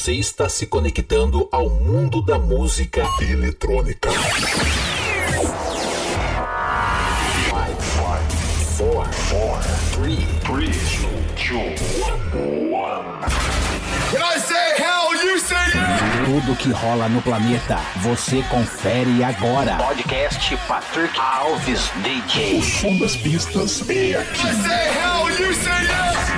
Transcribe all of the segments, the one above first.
Você está se conectando ao mundo da música eletrônica. 5, 4, 3, 2, 1. I say hell, you say yeah! Tudo que rola no planeta, você confere agora. Podcast Patrick Alves DJ. O som das pistas é aqui. I say hell, you say yeah!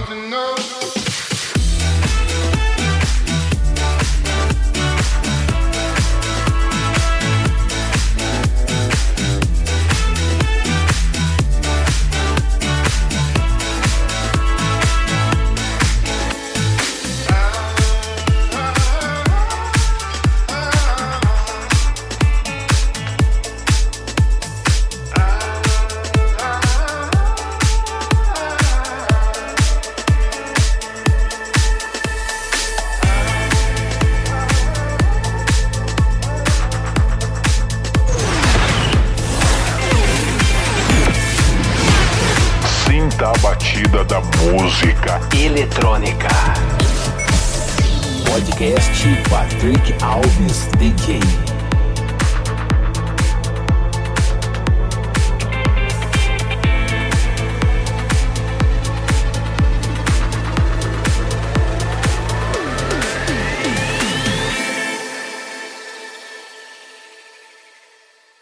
something new.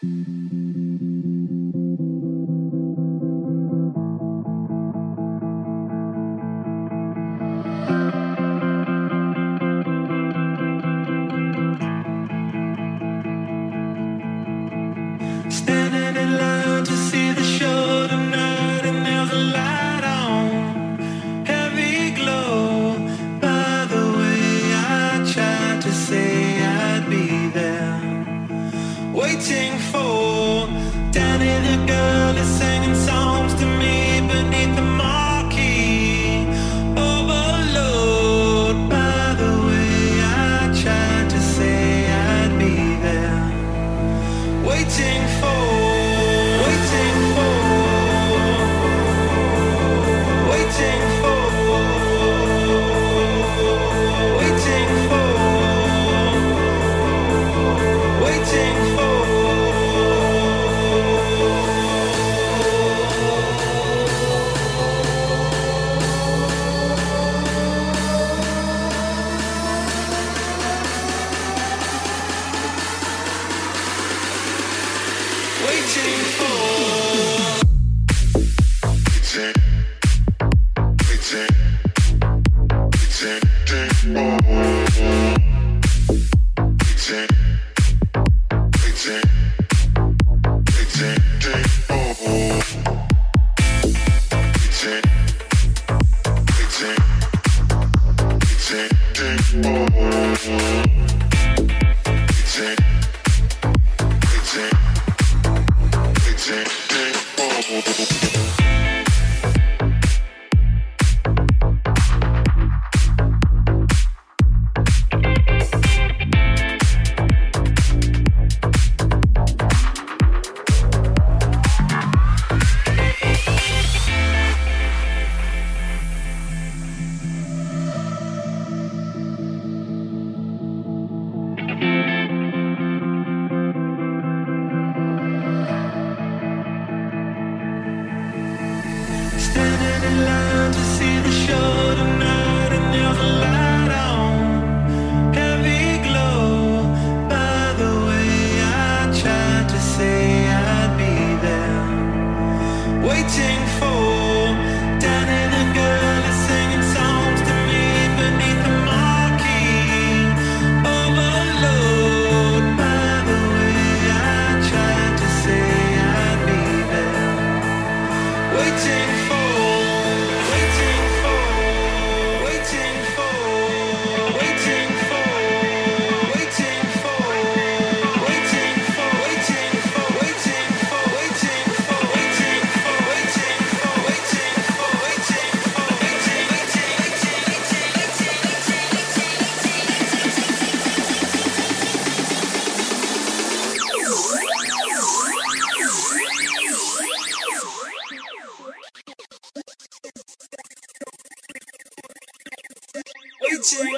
Mm-hmm. watching.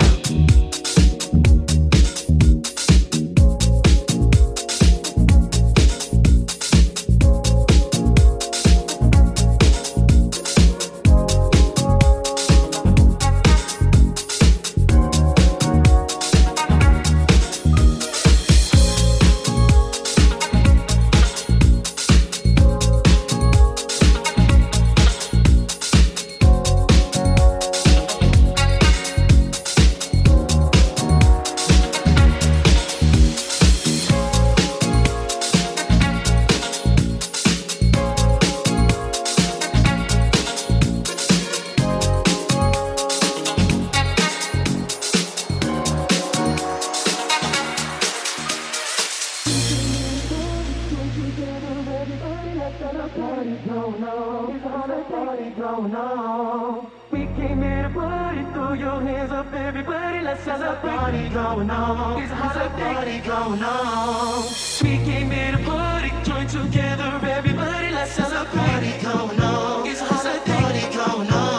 We came here to party, throw your hands up, everybody, let's have a party going on. It's a party going on. We came here to party, join together, everybody, let's have a party going on. It's a party going on.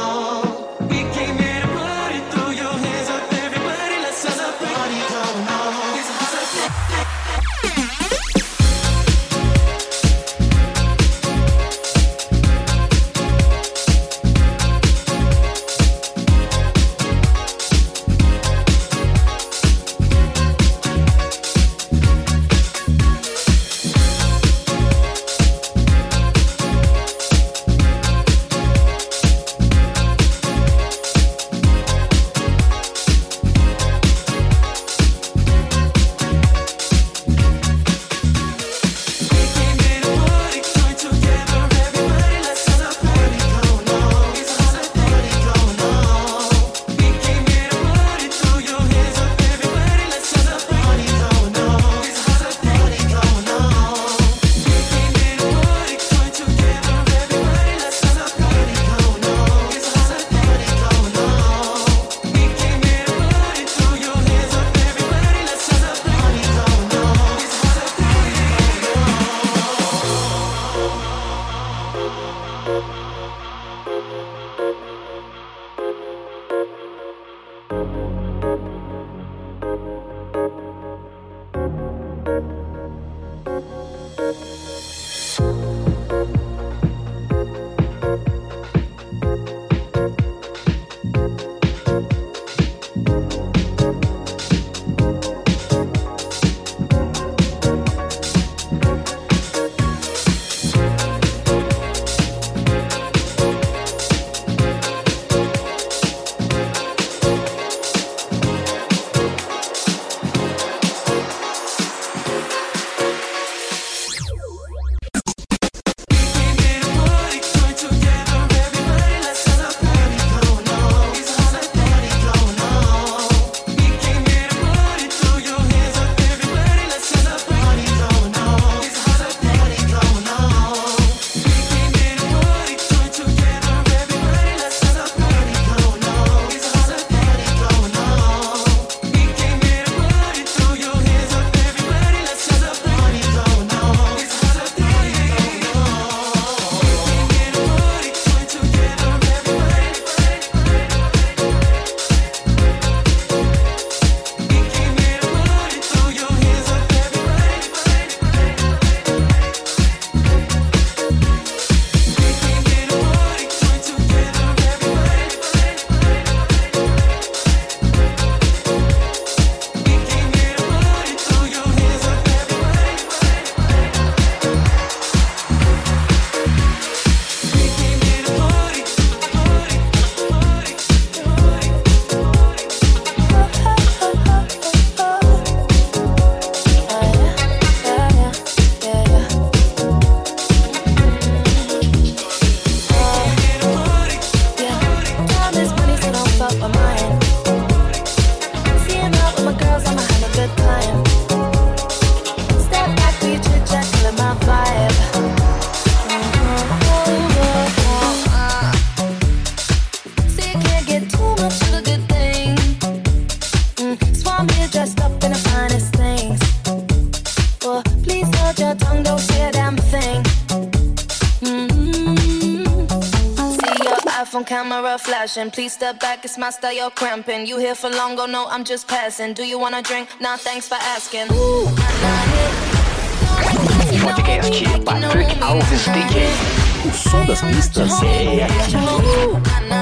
Please step back, it's my style, you're cramping. You here for long, go no, I'm just passing. Do you wanna drink? Nah, thanks for asking. Ooh, nah, nah, yeah. Podcast Patrick Alves DJ. O som das pistas é aqui.